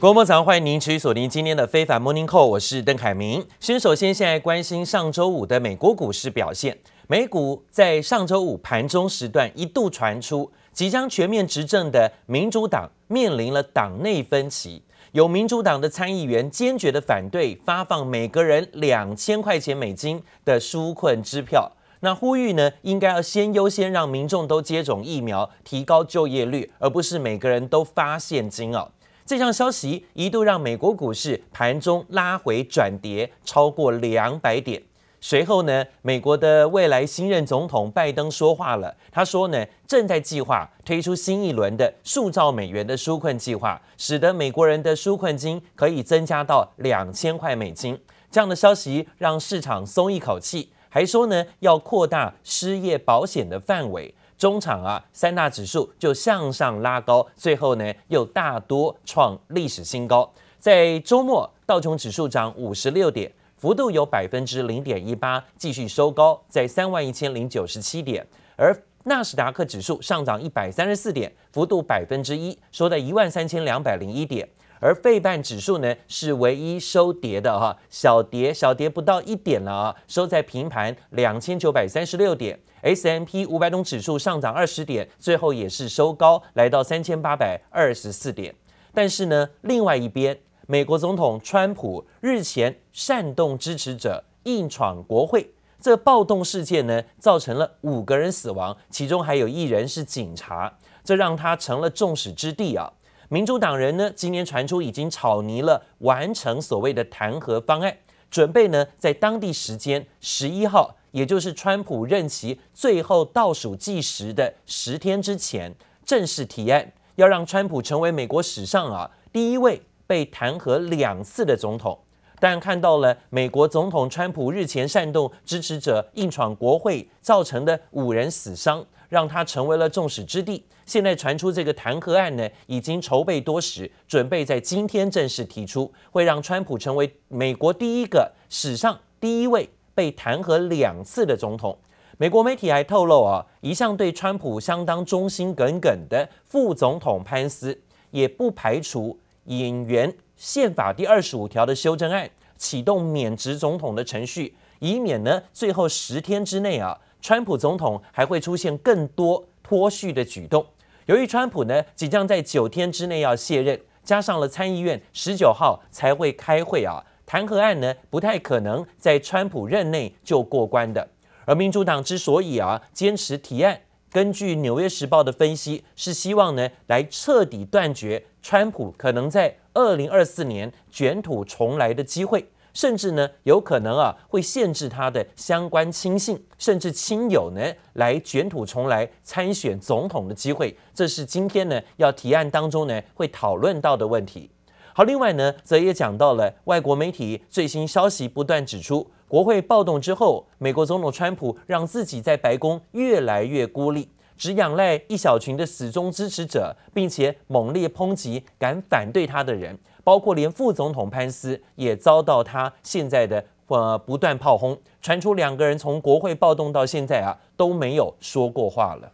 各位早上欢迎您持续锁定今天的非凡 Morning Call，我是邓凯明。先首先现在关心上周五的美国股市表现，美股在上周五盘中时段一度传出即将全面执政的民主党面临了党内分歧，有民主党的参议员坚决的反对发放每个人两千块钱美金的纾困支票，那呼吁呢应该要先优先让民众都接种疫苗，提高就业率，而不是每个人都发现金哦。这项消息一度让美国股市盘中拉回转跌超过两百点。随后呢，美国的未来新任总统拜登说话了，他说呢，正在计划推出新一轮的数兆美元的纾困计划，使得美国人的纾困金可以增加到两千块美金。这样的消息让市场松一口气，还说呢，要扩大失业保险的范围。中场啊，三大指数就向上拉高，最后呢又大多创历史新高。在周末，道琼指数涨五十六点，幅度有百分之零点一八，继续收高在三万一千零九十七点。而纳斯达克指数上涨一百三十四点，幅度百分之一，收在一万三千两百零一点。而费半指数呢是唯一收跌的哈，小跌小跌不到一点了啊，收在平盘两千九百三十六点。S M P 五百种指数上涨二十点，最后也是收高，来到三千八百二十四点。但是呢，另外一边，美国总统川普日前煽动支持者硬闯国会，这暴动事件呢，造成了五个人死亡，其中还有一人是警察，这让他成了众矢之的啊。民主党人呢，今年传出已经草拟了完成所谓的弹劾方案，准备呢在当地时间十一号。也就是川普任期最后倒数计时的十天之前，正式提案，要让川普成为美国史上啊第一位被弹劾两次的总统。但看到了美国总统川普日前煽动支持者硬闯国会造成的五人死伤，让他成为了众矢之的。现在传出这个弹劾案呢，已经筹备多时，准备在今天正式提出，会让川普成为美国第一个史上第一位。被弹劾两次的总统，美国媒体还透露啊，一向对川普相当忠心耿耿的副总统潘斯，也不排除引援宪法第二十五条的修正案，启动免职总统的程序，以免呢最后十天之内啊，川普总统还会出现更多脱序的举动。由于川普呢即将在九天之内要卸任，加上了参议院十九号才会开会啊。弹劾案呢，不太可能在川普任内就过关的。而民主党之所以啊坚持提案，根据《纽约时报》的分析，是希望呢来彻底断绝川普可能在二零二四年卷土重来的机会，甚至呢有可能啊会限制他的相关亲信甚至亲友呢来卷土重来参选总统的机会。这是今天呢要提案当中呢会讨论到的问题。好，另外呢，则也讲到了外国媒体最新消息不断指出，国会暴动之后，美国总统川普让自己在白宫越来越孤立，只仰赖一小群的死忠支持者，并且猛烈抨击敢反对他的人，包括连副总统潘斯也遭到他现在的呃不断炮轰，传出两个人从国会暴动到现在啊都没有说过话了。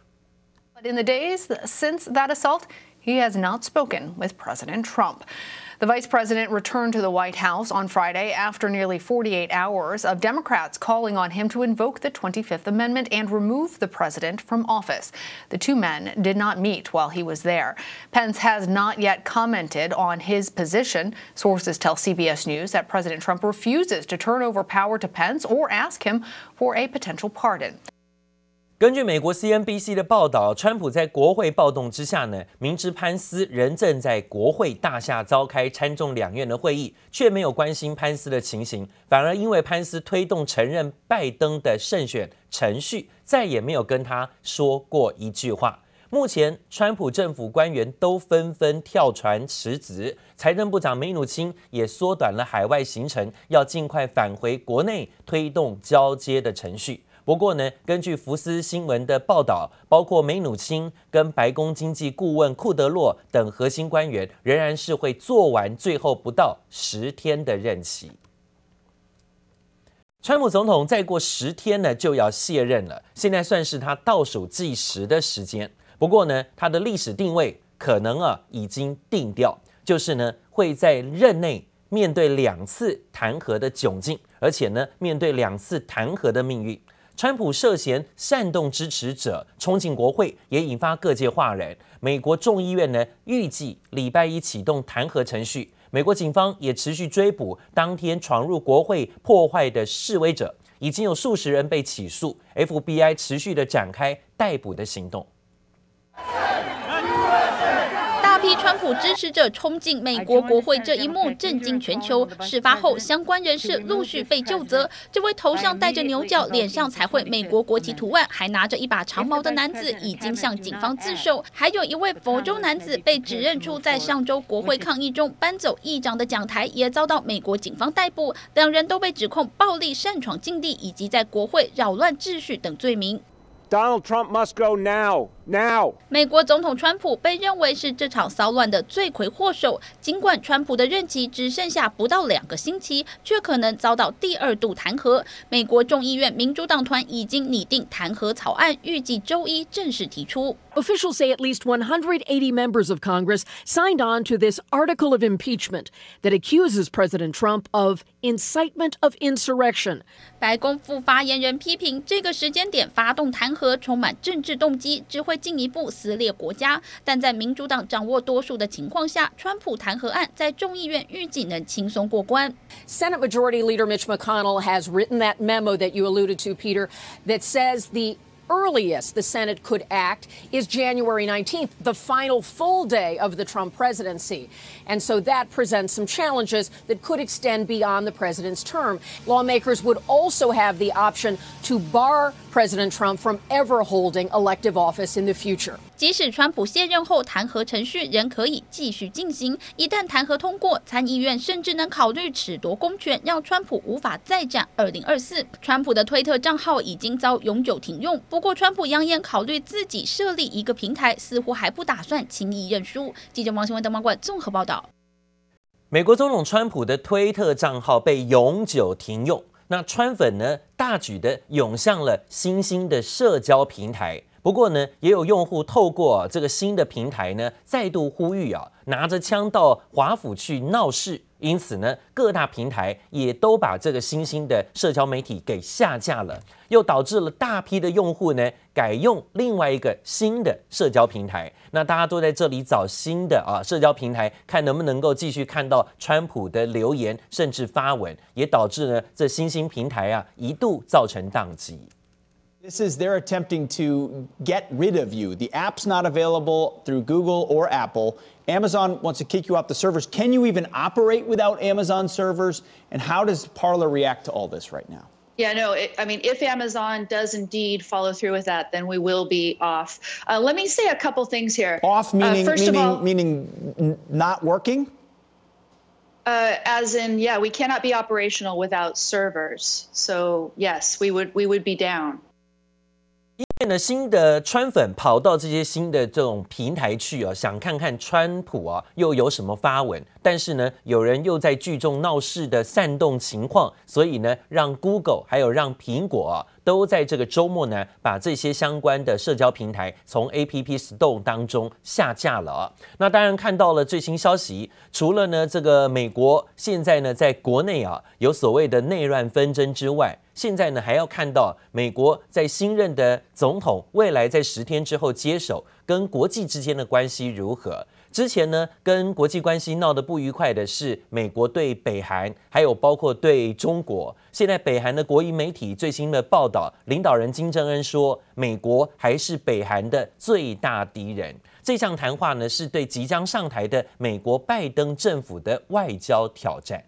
But in the days since that assault, he has not spoken with President Trump. The vice president returned to the White House on Friday after nearly 48 hours of Democrats calling on him to invoke the 25th Amendment and remove the president from office. The two men did not meet while he was there. Pence has not yet commented on his position. Sources tell CBS News that President Trump refuses to turn over power to Pence or ask him for a potential pardon. 根据美国 CNBC 的报道，川普在国会暴动之下呢，明知潘斯仍正在国会大厦召开参众两院的会议，却没有关心潘斯的情形，反而因为潘斯推动承认拜登的胜选程序，再也没有跟他说过一句话。目前，川普政府官员都纷纷跳船辞职，财政部长梅努钦也缩短了海外行程，要尽快返回国内推动交接的程序。不过呢，根据福斯新闻的报道，包括梅努钦跟白宫经济顾问库德洛等核心官员，仍然是会做完最后不到十天的任期。川普总统再过十天呢就要卸任了，现在算是他倒数计时的时间。不过呢，他的历史定位可能啊已经定调。就是呢会在任内面对两次弹劾的窘境，而且呢面对两次弹劾的命运。川普涉嫌煽动支持者冲进国会，也引发各界哗然。美国众议院呢预计礼拜一启动弹劾程序，美国警方也持续追捕当天闯入国会破坏的示威者，已经有数十人被起诉，FBI 持续的展开逮捕的行动。批川普支持者冲进美国国会这一幕震惊全球。事发后，相关人士陆续被就责。这位头上戴着牛角、脸上彩绘美国国旗图案、还拿着一把长矛的男子，已经向警方自首。还有一位佛州男子被指认出在上周国会抗议中搬走议长的讲台，也遭到美国警方逮捕。两人都被指控暴力擅闯禁地以及在国会扰乱秩序等罪名。Donald Trump must go now. Now，美国总统川普被认为是这场骚乱的罪魁祸首。尽管川普的任期只剩下不到两个星期，却可能遭到第二度弹劾。美国众议院民主党团已经拟定弹劾草案，预计周一正式提出。Officials say at least 180 members of Congress signed on to this article of impeachment that accuses President Trump of incitement of insurrection。白宫副发言人批评这个时间点发动弹劾充满政治动机，只会 进一步撕裂国家。但在民主党掌握多数的情况下，川普弹劾案在众议院预计能轻松过关。Senate Majority Leader Mitch McConnell has written that memo that you alluded to, Peter, that says the earliest the Senate could act is January 19th, the final full day of the Trump presidency. And so that presents some challenges that could extend beyond the president's term. Lawmakers would also have the option to bar President Trump from ever holding elective office in the future. 即使川普卸任后，弹劾程序仍可以继续进行。一旦弹劾通过，参议院甚至能考虑褫夺公权，让川普无法再战二零二四。川普的推特账号已经遭永久停用。不过，川普扬言考虑自己设立一个平台，似乎还不打算轻易认输。记者王新文、邓茂冠综合报道。美国总统川普的推特账号被永久停用，那川粉呢，大举的涌向了新兴的社交平台。不过呢，也有用户透过这个新的平台呢，再度呼吁啊，拿着枪到华府去闹事。因此呢，各大平台也都把这个新兴的社交媒体给下架了，又导致了大批的用户呢，改用另外一个新的社交平台。那大家都在这里找新的啊社交平台，看能不能够继续看到川普的留言，甚至发文，也导致呢这新兴平台啊一度造成宕机。This is they're attempting to get rid of you. The app's not available through Google or Apple. Amazon wants to kick you off the servers. Can you even operate without Amazon servers? And how does Parler react to all this right now? Yeah, no, it, I mean, if Amazon does indeed follow through with that, then we will be off. Uh, let me say a couple things here. Off meaning, uh, first meaning, of all, meaning not working? Uh, as in, yeah, we cannot be operational without servers. So yes, we would we would be down. 因为呢，新的川粉跑到这些新的这种平台去啊，想看看川普啊又有什么发文。但是呢，有人又在聚众闹事的煽动情况，所以呢，让 Google 还有让苹果，都在这个周末呢，把这些相关的社交平台从 App Store 当中下架了啊。那当然看到了最新消息，除了呢这个美国现在呢在国内啊有所谓的内乱纷争之外，现在呢还要看到美国在新任的总统未来在十天之后接手，跟国际之间的关系如何。之前呢，跟国际关系闹得不愉快的是美国对北韩，还有包括对中国。现在北韩的国营媒体最新的报道，领导人金正恩说，美国还是北韩的最大敌人。这项谈话呢，是对即将上台的美国拜登政府的外交挑战。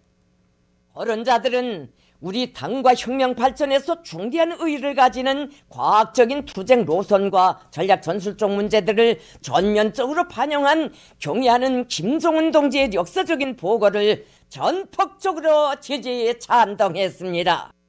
우리 당과 혁명 발전에서 중대한 의의를 가지는 과학적인 투쟁 노선과 전략 전술적 문제들을 전면적으로 반영한 경의하는 김정은 동지의 역사적인 보고를 전폭적으로 지지 찬동했습니다。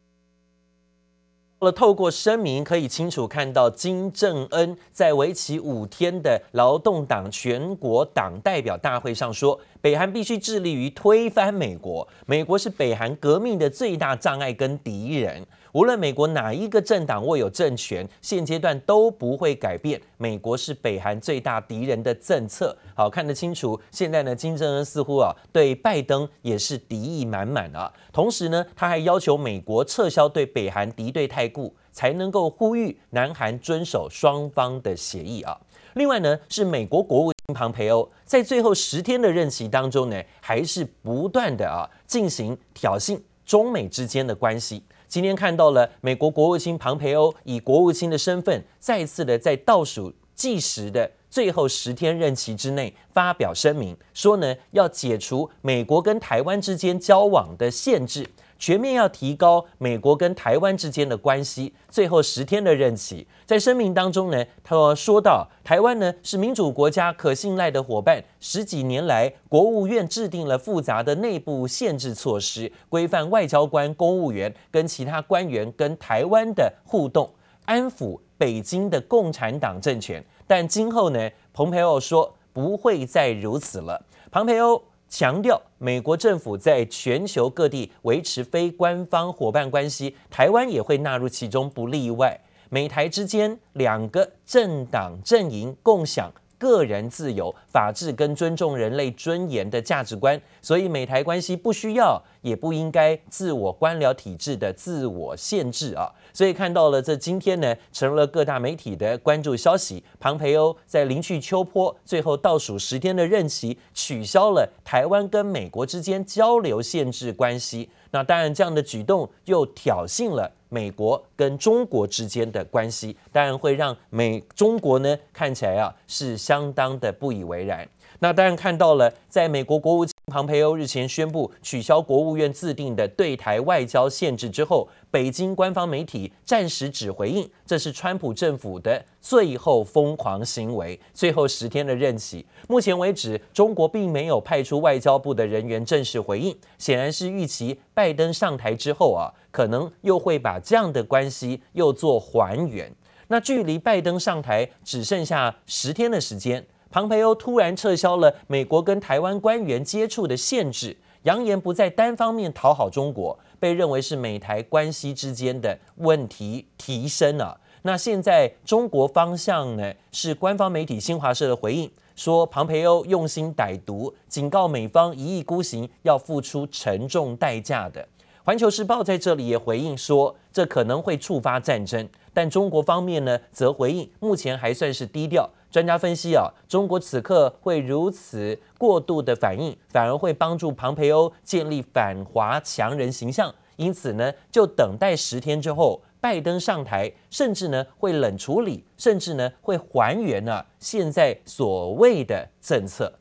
透过声明可以清楚看到，金正恩在为期五天的劳动党全国党代表大会上说，北韩必须致力于推翻美国，美国是北韩革命的最大障碍跟敌人。无论美国哪一个政党握有政权，现阶段都不会改变美国是北韩最大敌人的政策。好，看得清楚。现在呢，金正恩似乎啊对拜登也是敌意满满啊。同时呢，他还要求美国撤销对北韩敌对态度，才能够呼吁南韩遵守双方的协议啊。另外呢，是美国国务卿庞培欧在最后十天的任期当中呢，还是不断的啊进行挑衅中美之间的关系。今天看到了美国国务卿庞培欧以国务卿的身份，再次的在倒数计时的最后十天任期之内发表声明，说呢要解除美国跟台湾之间交往的限制。全面要提高美国跟台湾之间的关系。最后十天的任期，在声明当中呢，他说到，台湾呢是民主国家可信赖的伙伴。十几年来，国务院制定了复杂的内部限制措施，规范外交官、公务员跟其他官员跟台湾的互动，安抚北京的共产党政权。但今后呢，蓬佩奥说不会再如此了。蓬佩奥。强调美国政府在全球各地维持非官方伙伴关系，台湾也会纳入其中，不例外。美台之间两个政党阵营共享个人自由、法治跟尊重人类尊严的价值观，所以美台关系不需要也不应该自我官僚体制的自我限制啊。所以看到了，这今天呢，成了各大媒体的关注消息。庞培欧在临去秋波，最后倒数十天的任期，取消了台湾跟美国之间交流限制关系。那当然，这样的举动又挑衅了美国跟中国之间的关系，当然会让美中国呢看起来啊是相当的不以为然。那当然看到了，在美国国务庞培欧日前宣布取消国务院自定的对台外交限制之后，北京官方媒体暂时只回应这是川普政府的最后疯狂行为。最后十天的任期，目前为止，中国并没有派出外交部的人员正式回应，显然是预期拜登上台之后啊，可能又会把这样的关系又做还原。那距离拜登上台只剩下十天的时间。庞培欧突然撤销了美国跟台湾官员接触的限制，扬言不再单方面讨好中国，被认为是美台关系之间的问题提升了。那现在中国方向呢？是官方媒体新华社的回应，说庞培欧用心歹毒，警告美方一意孤行，要付出沉重代价的。环球时报在这里也回应说，这可能会触发战争，但中国方面呢，则回应目前还算是低调。专家分析啊，中国此刻会如此过度的反应，反而会帮助庞培欧建立反华强人形象。因此呢，就等待十天之后，拜登上台，甚至呢会冷处理，甚至呢会还原呢、啊、现在所谓的政策。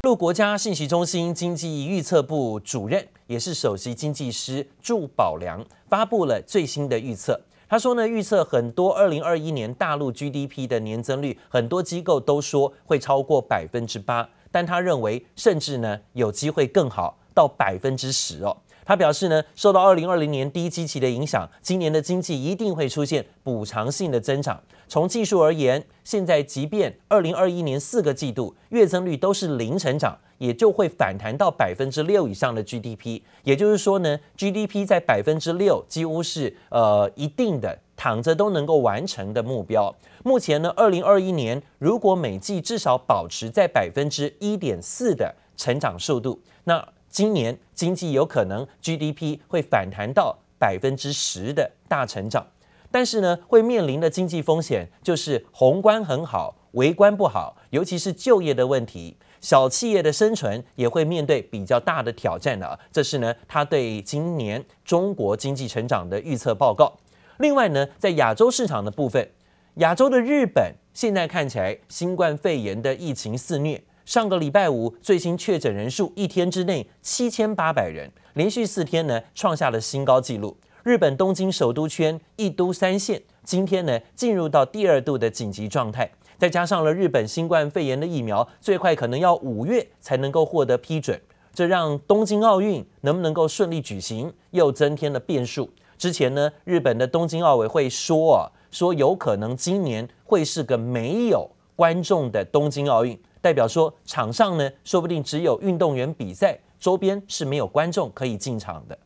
大陆国家信息中心经济预测部主任，也是首席经济师祝宝良发布了最新的预测。他说呢，预测很多二零二一年大陆 GDP 的年增率，很多机构都说会超过百分之八，但他认为甚至呢有机会更好到百分之十哦。他表示呢，受到二零二零年低基期的影响，今年的经济一定会出现补偿性的增长。从技术而言，现在即便二零二一年四个季度月增率都是零成长，也就会反弹到百分之六以上的 GDP。也就是说呢，GDP 在百分之六几乎是呃一定的躺着都能够完成的目标。目前呢，二零二一年如果每季至少保持在百分之一点四的成长速度，那今年经济有可能 GDP 会反弹到百分之十的大成长。但是呢，会面临的经济风险就是宏观很好，微观不好，尤其是就业的问题，小企业的生存也会面对比较大的挑战的。这是呢，他对今年中国经济成长的预测报告。另外呢，在亚洲市场的部分，亚洲的日本现在看起来新冠肺炎的疫情肆虐，上个礼拜五最新确诊人数一天之内七千八百人，连续四天呢创下了新高纪录。日本东京首都圈一都三县今天呢进入到第二度的紧急状态，再加上了日本新冠肺炎的疫苗最快可能要五月才能够获得批准，这让东京奥运能不能够顺利举行又增添了变数。之前呢，日本的东京奥委会说啊，说有可能今年会是个没有观众的东京奥运，代表说场上呢，说不定只有运动员比赛，周边是没有观众可以进场的。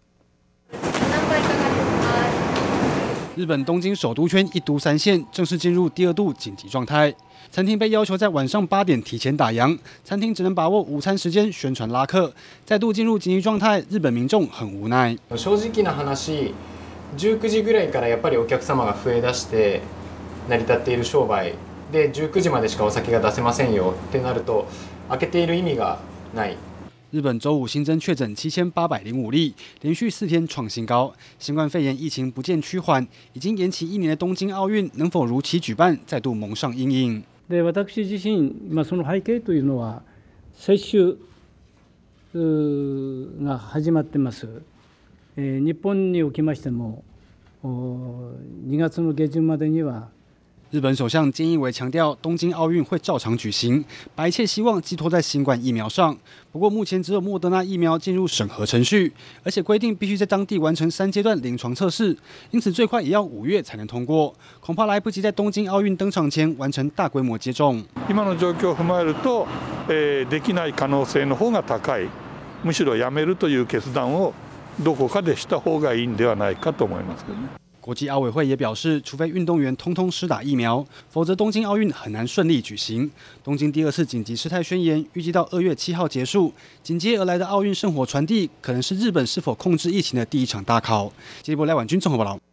日本东京首都圈一都三县正式进入第二度紧急状态，餐厅被要求在晚上八点提前打烊，餐厅只能把握午餐时间宣传拉客，再度进入紧急状态，日本民众很无奈。正直な话、19时ぐらいからやっぱりお客様が増え出して成り立っている商売で19时までしかお酒が出せませんよってなると开けている意味がない。 日本周五新增确诊七千八百零五例，连续四天创新高。新冠肺炎疫情不见趋缓，已经延期一年的东京奥运能否如期举办，再度蒙上阴影。で私自身、まあ、その背景というのは接种が始まってます。えー、日本におきましても2月の下旬までには。 日本首相菅义伟强调，东京奥运会照常举行，把一切希望寄托在新冠疫苗上。不过，目前只有莫德纳疫苗进入审核程序，而且规定必须在当地完成三阶段临床测试，因此最快也要五月才能通过，恐怕来不及在东京奥运登场前完成大规模接种。今の状况を踏まえると、えー、できない可能性の方が高い。むしろやめるという决断をどこかでした方がいいんではないかと思いますけどね。 国际奥委会也表示，除非运动员通通施打疫苗，否则东京奥运很难顺利举行。东京第二次紧急事态宣言预计到二月七号结束，紧接而来的奥运圣火传递，可能是日本是否控制疫情的第一场大考。接下来，赖婉君综合报道。